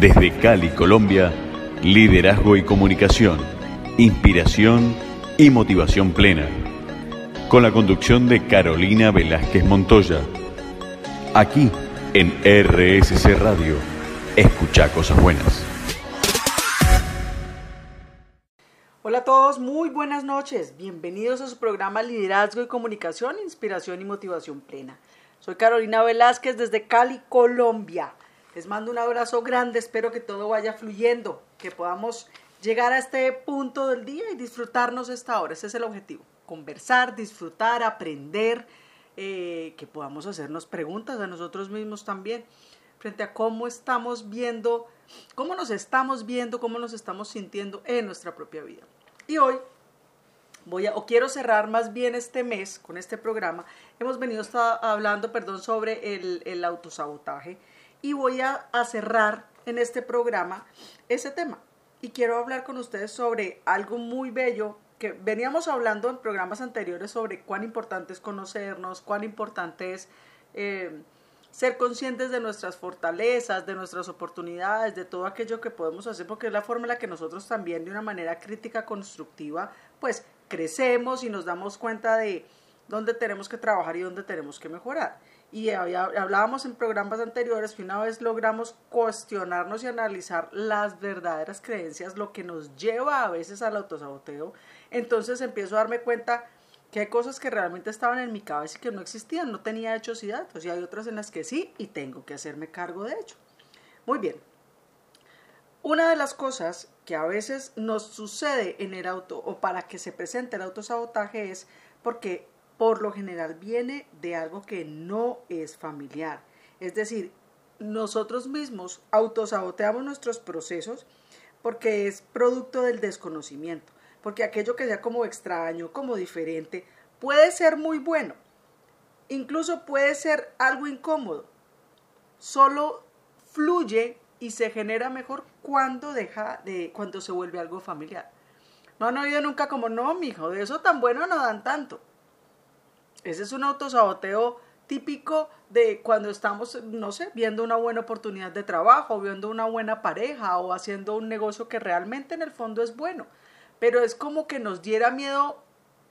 Desde Cali, Colombia, liderazgo y comunicación, inspiración y motivación plena. Con la conducción de Carolina Velázquez Montoya. Aquí en RSC Radio. Escucha cosas buenas. Hola a todos, muy buenas noches. Bienvenidos a su programa Liderazgo y Comunicación, Inspiración y Motivación Plena. Soy Carolina Velázquez desde Cali, Colombia. Les mando un abrazo grande, espero que todo vaya fluyendo, que podamos llegar a este punto del día y disfrutarnos esta hora. Ese es el objetivo, conversar, disfrutar, aprender, eh, que podamos hacernos preguntas a nosotros mismos también frente a cómo estamos viendo, cómo nos estamos viendo, cómo nos estamos sintiendo en nuestra propia vida. Y hoy voy a, o quiero cerrar más bien este mes con este programa. Hemos venido hablando, perdón, sobre el, el autosabotaje y voy a, cerrar en este programa ese tema. Y quiero hablar con ustedes sobre algo muy bello que veníamos hablando en programas anteriores sobre cuán importante es conocernos, cuán importante es eh, ser conscientes de nuestras fortalezas, de nuestras oportunidades, de todo aquello que podemos hacer, porque es la forma en la que nosotros también de una manera crítica, constructiva, pues crecemos y nos damos cuenta de dónde tenemos que trabajar y dónde tenemos que mejorar. Y hablábamos en programas anteriores que una vez logramos cuestionarnos y analizar las verdaderas creencias, lo que nos lleva a veces al autosaboteo, entonces empiezo a darme cuenta que hay cosas que realmente estaban en mi cabeza y que no existían, no tenía hechos y datos, y hay otras en las que sí y tengo que hacerme cargo de ello. Muy bien. Una de las cosas que a veces nos sucede en el auto o para que se presente el autosabotaje es porque por lo general viene de algo que no es familiar. Es decir, nosotros mismos autosaboteamos nuestros procesos porque es producto del desconocimiento, porque aquello que sea como extraño, como diferente, puede ser muy bueno, incluso puede ser algo incómodo, solo fluye y se genera mejor cuando deja de, cuando se vuelve algo familiar. No han oído nunca como, no, mijo, de eso tan bueno no dan tanto. Ese es un autosaboteo típico de cuando estamos, no sé, viendo una buena oportunidad de trabajo, viendo una buena pareja o haciendo un negocio que realmente en el fondo es bueno. Pero es como que nos diera miedo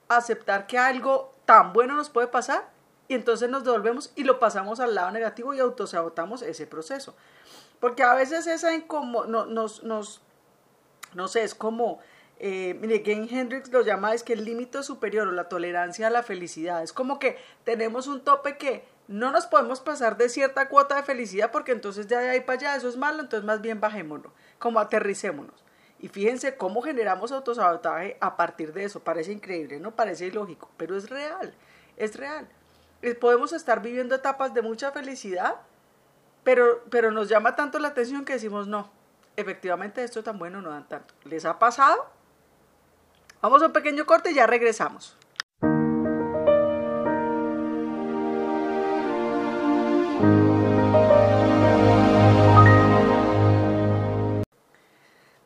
aceptar que algo tan bueno nos puede pasar y entonces nos devolvemos y lo pasamos al lado negativo y autosabotamos ese proceso. Porque a veces esa incómodo, no, nos, nos, no sé, es como eh, mire, Game Hendrix lo llama es que el límite superior o la tolerancia a la felicidad. Es como que tenemos un tope que no nos podemos pasar de cierta cuota de felicidad porque entonces ya de ahí para allá eso es malo, entonces más bien bajémonos, como aterricémonos. Y fíjense cómo generamos autosabotaje a partir de eso. Parece increíble, ¿no? Parece ilógico, pero es real, es real. Podemos estar viviendo etapas de mucha felicidad, pero, pero nos llama tanto la atención que decimos, no, efectivamente esto tan bueno no dan tanto. ¿Les ha pasado? Vamos a un pequeño corte y ya regresamos.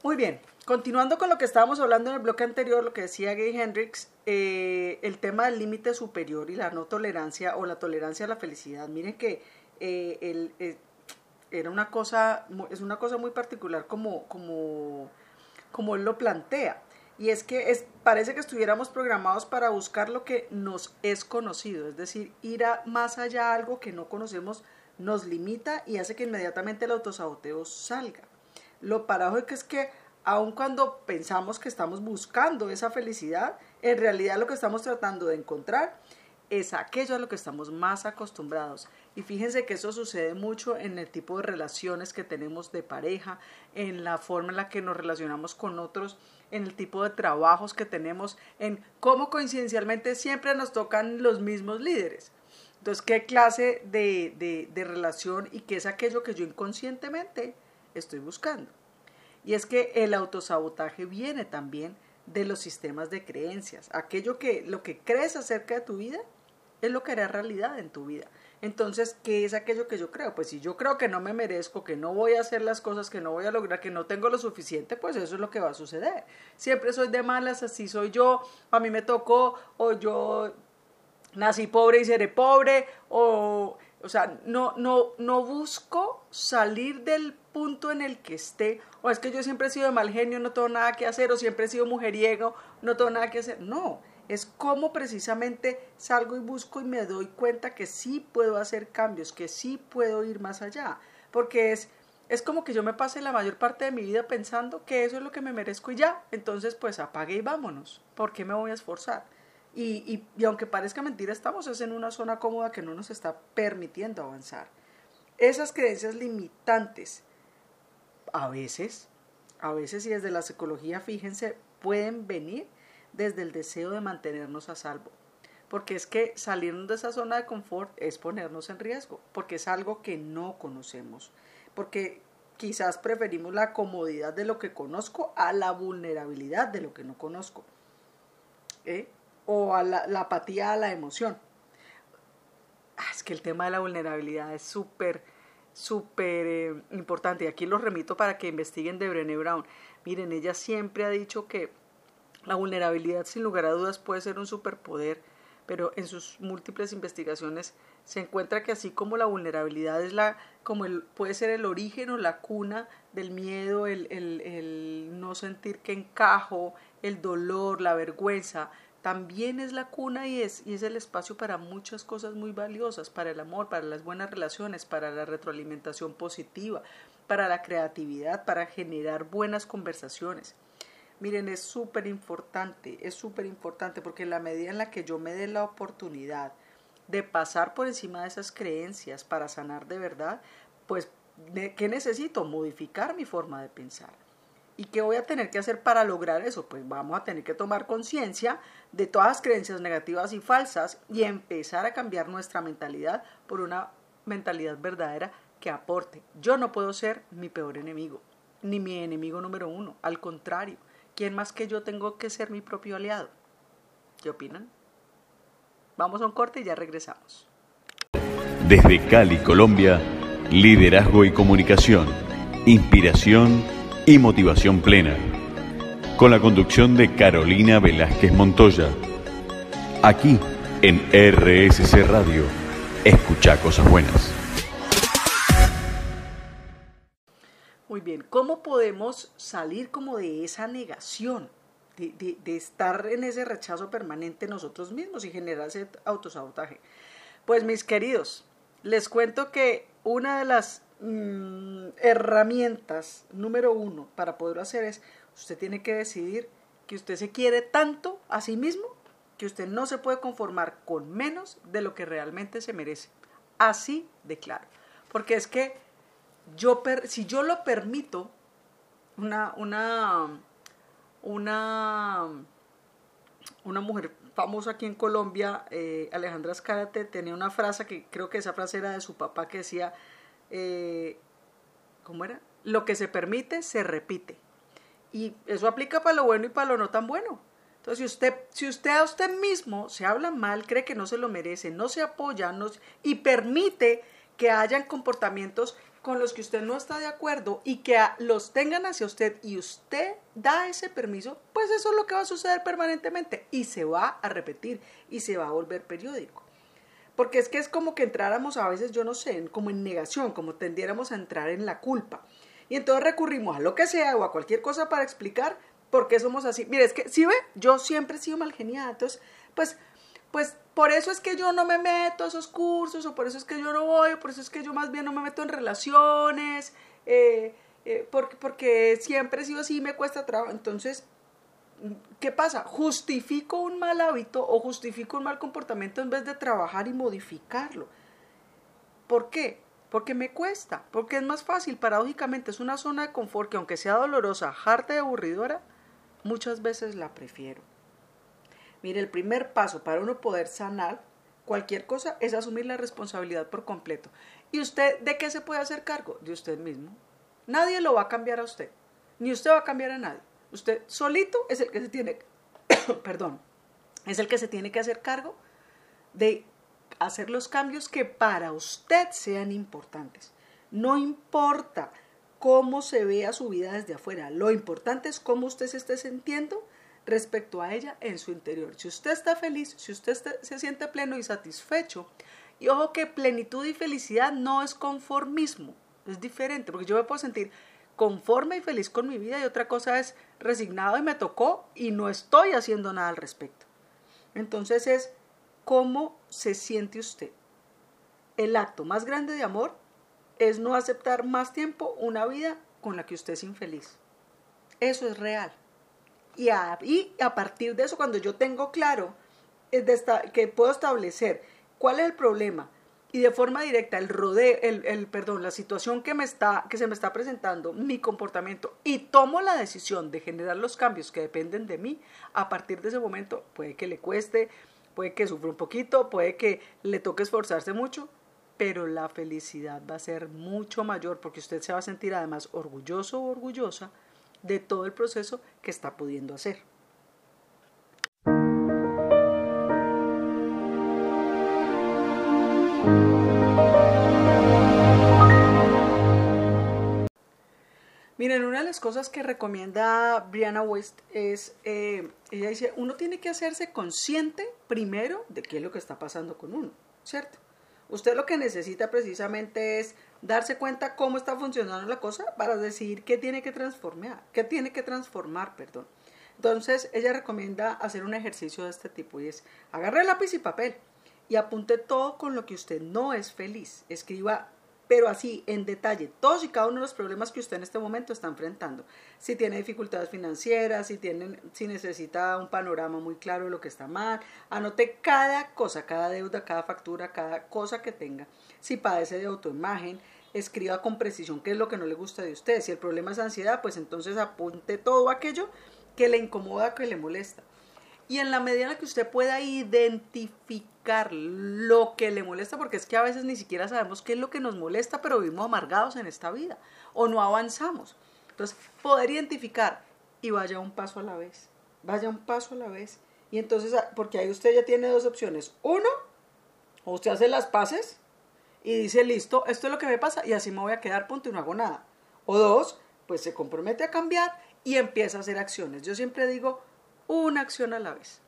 Muy bien, continuando con lo que estábamos hablando en el bloque anterior, lo que decía Gay Hendrix, eh, el tema del límite superior y la no tolerancia o la tolerancia a la felicidad. Miren que eh, eh, era una cosa, es una cosa muy particular como, como, como él lo plantea. Y es que es, parece que estuviéramos programados para buscar lo que nos es conocido, es decir, ir más allá algo que no conocemos nos limita y hace que inmediatamente el autosaboteo salga. Lo paradójico es que aun cuando pensamos que estamos buscando esa felicidad, en realidad lo que estamos tratando de encontrar es aquello a lo que estamos más acostumbrados. Y fíjense que eso sucede mucho en el tipo de relaciones que tenemos de pareja, en la forma en la que nos relacionamos con otros en el tipo de trabajos que tenemos, en cómo coincidencialmente siempre nos tocan los mismos líderes. Entonces, ¿qué clase de, de, relación y qué es aquello que yo inconscientemente estoy buscando? Y es que el autosabotaje viene también de los sistemas de creencias. Aquello que lo que crees acerca de tu vida es lo que hará realidad en tu vida. Entonces, ¿qué es aquello que yo creo? Pues si yo creo que no me merezco, que no voy a hacer las cosas, que no voy a lograr, que no tengo lo suficiente, pues eso es lo que va a suceder. Siempre soy de malas, así soy yo, a mí me tocó, o yo nací pobre y seré pobre, o, o sea, no, no, no busco salir del punto en el que esté, o es que yo siempre he sido de mal genio, no tengo nada que hacer, o siempre he sido mujeriego, no tengo nada que hacer. No, es como precisamente salgo y busco y me doy cuenta que sí puedo hacer cambios, que sí puedo ir más allá, porque es, es como que yo me pase la mayor parte de mi vida pensando que eso es lo que me merezco y ya, entonces pues apague y vámonos, ¿por qué me voy a esforzar? Y, y, aunque parezca mentira, estamos en una zona cómoda que no nos está permitiendo avanzar. Esas creencias limitantes, a veces, a veces y desde la psicología, fíjense, pueden venir desde el deseo de mantenernos a salvo. Porque es que salirnos de esa zona de confort es ponernos en riesgo, porque es algo que no conocemos, porque quizás preferimos la comodidad de lo que conozco a la vulnerabilidad de lo que no conozco. ¿Eh? o a la, apatía a la emoción. Ah, es que el tema de la vulnerabilidad es súper, súper eh, importante. Y aquí los remito para que investiguen de Brené Brown. Miren, ella siempre ha dicho que la vulnerabilidad sin lugar a dudas puede ser un superpoder, pero en sus múltiples investigaciones se encuentra que así como la vulnerabilidad es la, como el, puede ser el origen o la cuna del miedo, el, el, el no sentir que encajo, el dolor, la vergüenza, también es la cuna y es, y es el espacio para muchas cosas muy valiosas, para el amor, para las buenas relaciones, para la retroalimentación positiva, para la creatividad, para generar buenas conversaciones. Miren, es súper importante, es súper importante porque en la medida en la que yo me dé la oportunidad de pasar por encima de esas creencias para sanar de verdad, pues, ¿qué necesito? Modificar mi forma de pensar. ¿Y qué voy a tener que hacer para lograr eso? Pues vamos a tener que tomar conciencia de todas las creencias negativas y falsas y empezar a cambiar nuestra mentalidad por una mentalidad verdadera que aporte. Yo no puedo ser mi peor enemigo, ni mi enemigo número uno. Al contrario, ¿quién más que yo tengo que ser mi propio aliado? ¿Qué opinan? Vamos a un corte y ya regresamos. Desde Cali, Colombia, liderazgo y comunicación, inspiración y motivación plena. Con la conducción de Carolina Velázquez Montoya. Aquí en RSC Radio. Escucha cosas buenas. Muy bien, ¿cómo podemos salir como de esa negación? De, estar en ese rechazo permanente nosotros mismos y generar ese autosabotaje. Pues mis queridos, les cuento que una de las Mm, herramientas número uno para poder hacer es, usted tiene que decidir que usted se quiere tanto a sí mismo que usted no se puede conformar con menos de lo que realmente se merece. Así de claro. Porque es que yo, si yo lo permito, una, una, una, una mujer famosa aquí en Colombia, eh, Alejandra Escárate, tenía una frase que creo que esa frase era de su papá que decía, eh, ¿cómo era? Lo que se permite, se repite. Y eso aplica para lo bueno y para lo no tan bueno. Entonces, si usted, si usted a usted mismo se habla mal, cree que no se lo merece, no se apoya y permite que hayan comportamientos con los que usted no está de acuerdo y que los tengan hacia usted y usted da ese permiso, pues eso es lo que va a suceder permanentemente y se va a repetir y se va a volver periódico. Porque es que es como que entráramos a veces, yo no sé, como en negación, como tendiéramos a entrar en la culpa. Y entonces recurrimos a lo que sea o a cualquier cosa para explicar por qué somos así. Mire, es que, si ve, yo siempre he sido mal geniada. Entonces, pues, pues por eso es que yo no me meto a esos cursos, o por eso es que yo no voy, o por eso es que yo más bien no me meto en relaciones, eh, eh, porque, porque siempre he sido así, me cuesta trabajo. Entonces, ¿qué pasa? Justifico un mal hábito o justifico un mal comportamiento en vez de trabajar y modificarlo. ¿Por qué? Porque me cuesta, porque es más fácil, paradójicamente es una zona de confort que aunque sea dolorosa, harta y aburridora, muchas veces la prefiero. Mire, el primer paso para uno poder sanar cualquier cosa es asumir la responsabilidad por completo. ¿Y usted de qué se puede hacer cargo? De usted mismo. Nadie lo va a cambiar a usted, ni usted va a cambiar a nadie. Usted solito es el que se tiene, perdón, es el que se tiene que hacer cargo de hacer los cambios que para usted sean importantes. No importa cómo se vea su vida desde afuera, lo importante es cómo usted se esté sintiendo respecto a ella en su interior. Si usted está feliz, si usted se siente pleno y satisfecho, y ojo que plenitud y felicidad no es conformismo, es diferente, porque yo me puedo sentir conforme y feliz con mi vida y otra cosa es resignado y me tocó y no estoy haciendo nada al respecto. Entonces es cómo se siente usted. El acto más grande de amor es no aceptar más tiempo una vida con la que usted es infeliz. Eso es real. Y a, a partir de eso, cuando yo tengo claro que puedo establecer cuál es el problema y de forma directa el rodeo, el, perdón, la situación que, me está, que se me está presentando, mi comportamiento, y tomo la decisión de generar los cambios que dependen de mí, a partir de ese momento puede que le cueste, puede que sufra un poquito, puede que le toque esforzarse mucho, pero la felicidad va a ser mucho mayor porque usted se va a sentir además orgulloso o orgullosa de todo el proceso que está pudiendo hacer. Miren, una de las cosas que recomienda Brianna West es, eh, ella dice, uno tiene que hacerse consciente primero de qué es lo que está pasando con uno, ¿cierto? Usted lo que necesita precisamente es darse cuenta cómo está funcionando la cosa para decidir qué tiene que transformar, qué tiene que transformar, perdón. Entonces, ella recomienda hacer un ejercicio de este tipo y es agarre lápiz y papel y apunte todo con lo que usted no es feliz. Escriba pero así en detalle todos y cada uno de los problemas que usted en este momento está enfrentando. Si tiene dificultades financieras, si, tiene, si necesita un panorama muy claro de lo que está mal, anote cada cosa, cada deuda, cada factura, cada cosa que tenga. Si padece de autoimagen, escriba con precisión qué es lo que no le gusta de usted. Si el problema es ansiedad, pues entonces apunte todo aquello que le incomoda, que le molesta. Y en la medida en la que usted pueda identificar lo que le molesta, porque es que a veces ni siquiera sabemos qué es lo que nos molesta, pero vivimos amargados en esta vida o no avanzamos. Entonces, poder identificar y vaya un paso a la vez, vaya un paso a la vez. Y entonces, ah, porque ahí usted ya tiene dos opciones. Uno, o usted hace las paces y dice, listo, esto es lo que me pasa y así me voy a quedar, punto y no hago nada. O dos, pues se compromete a cambiar y empieza a hacer acciones. Yo siempre digo, una acción a la vez.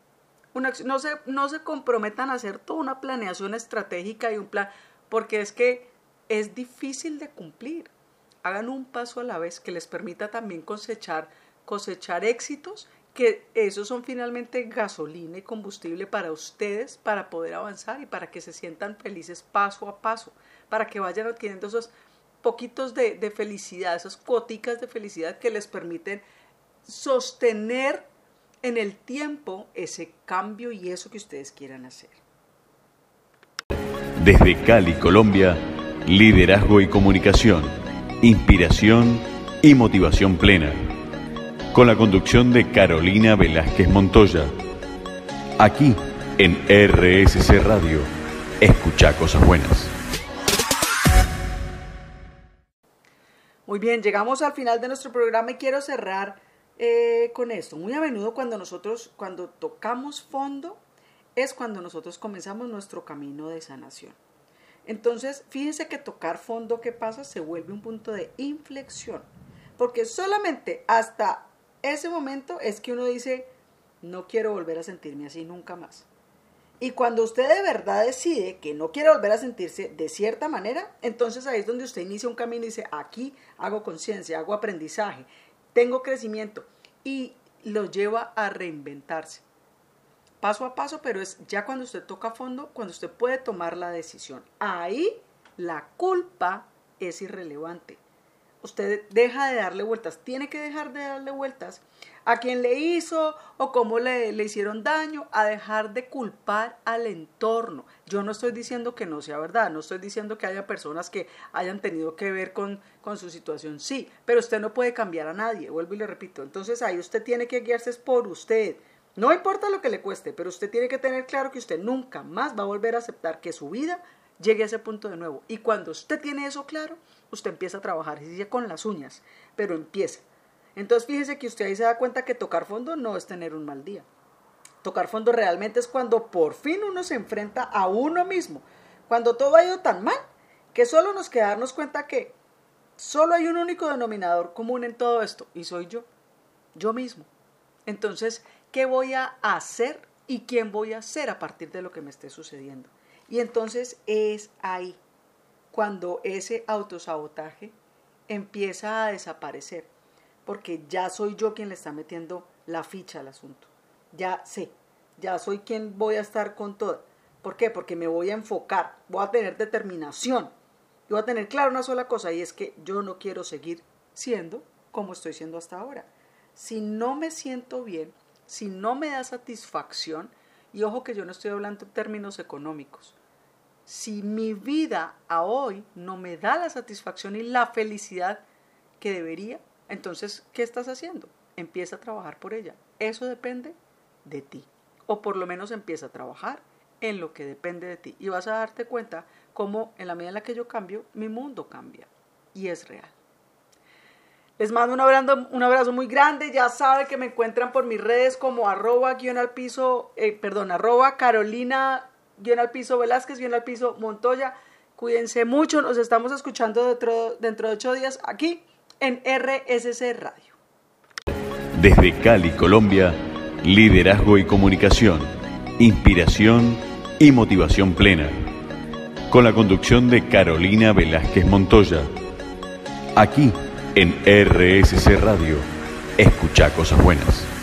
No, se, no se comprometan a hacer toda una planeación estratégica y un plan, porque es que es difícil de cumplir. Hagan un paso a la vez que les permita también cosechar, cosechar éxitos, que esos son finalmente gasolina y combustible para ustedes, para poder avanzar y para que se sientan felices paso a paso, para que vayan adquiriendo esos poquitos de, de felicidad, esas cuoticas de felicidad que les permiten sostener en el tiempo ese cambio y eso que ustedes quieran hacer. Desde Cali, Colombia, liderazgo y comunicación, inspiración y motivación plena. Con la conducción de Carolina Velázquez Montoya. Aquí en RSC Radio. Escucha cosas buenas. Muy bien, llegamos al final de nuestro programa y quiero cerrar eh, con esto. Muy a menudo cuando nosotros, cuando tocamos fondo, es cuando nosotros comenzamos nuestro camino de sanación. Entonces, fíjense que tocar fondo, ¿qué pasa? Se vuelve un punto de inflexión. Porque solamente hasta ese momento es que uno dice, no quiero volver a sentirme así nunca más. Y cuando usted de verdad decide que no quiere volver a sentirse de cierta manera, entonces ahí es donde usted inicia un camino y dice, aquí hago conciencia, hago aprendizaje, tengo crecimiento y lo lleva a reinventarse. Paso a paso, pero es ya cuando usted toca fondo, cuando usted puede tomar la decisión. Ahí la culpa es irrelevante. Usted deja de darle vueltas, tiene que dejar de darle vueltas a quien le hizo o cómo le, le, hicieron daño, a dejar de culpar al entorno. Yo no estoy diciendo que no sea verdad, no estoy diciendo que haya personas que hayan tenido que ver con, con su situación, sí, pero usted no puede cambiar a nadie, vuelvo y le repito. Entonces ahí usted tiene que guiarse por usted. No importa lo que le cueste, pero usted tiene que tener claro que usted nunca más va a volver a aceptar que su vida llegue a ese punto de nuevo. Y cuando usted tiene eso claro, usted empieza a trabajar, y sigue con las uñas, pero empieza. Entonces fíjese que usted ahí se da cuenta que tocar fondo no es tener un mal día. Tocar fondo realmente es cuando por fin uno se enfrenta a uno mismo. Cuando todo ha ido tan mal que solo nos queda darnos cuenta que solo hay un único denominador común en todo esto y soy yo, yo mismo. Entonces, ¿qué voy a hacer y quién voy a ser a partir de lo que me esté sucediendo? Y entonces es ahí cuando ese autosabotaje empieza a desaparecer, porque ya soy yo quien le está metiendo la ficha al asunto. Ya sé, ya soy quien voy a estar con todo. ¿Por qué? Porque me voy a enfocar, voy a tener determinación, y voy a tener claro una sola cosa, y es que yo no quiero seguir siendo como estoy siendo hasta ahora. Si no me siento bien, si no me da satisfacción, y ojo que yo no estoy hablando en términos económicos, si mi vida a hoy no me da la satisfacción y la felicidad que debería, entonces, ¿qué estás haciendo? Empieza a trabajar por ella. Eso depende de ti. O por lo menos empieza a trabajar en lo que depende de ti. Y vas a darte cuenta cómo en la medida en la que yo cambio, mi mundo cambia. Y es real. Les mando un abrazo, un abrazo muy grande. Ya saben que me encuentran por mis redes como arroba guion al piso, eh, perdón, arroba Carolina guion al piso Velázquez, guion al piso Montoya. Cuídense mucho, nos estamos escuchando dentro, dentro de ocho días aquí en RSC Radio. Desde Cali, Colombia, liderazgo y comunicación, inspiración y motivación plena. Con la conducción de Carolina Velázquez Montoya. Aquí en RSC Radio. Escucha cosas buenas.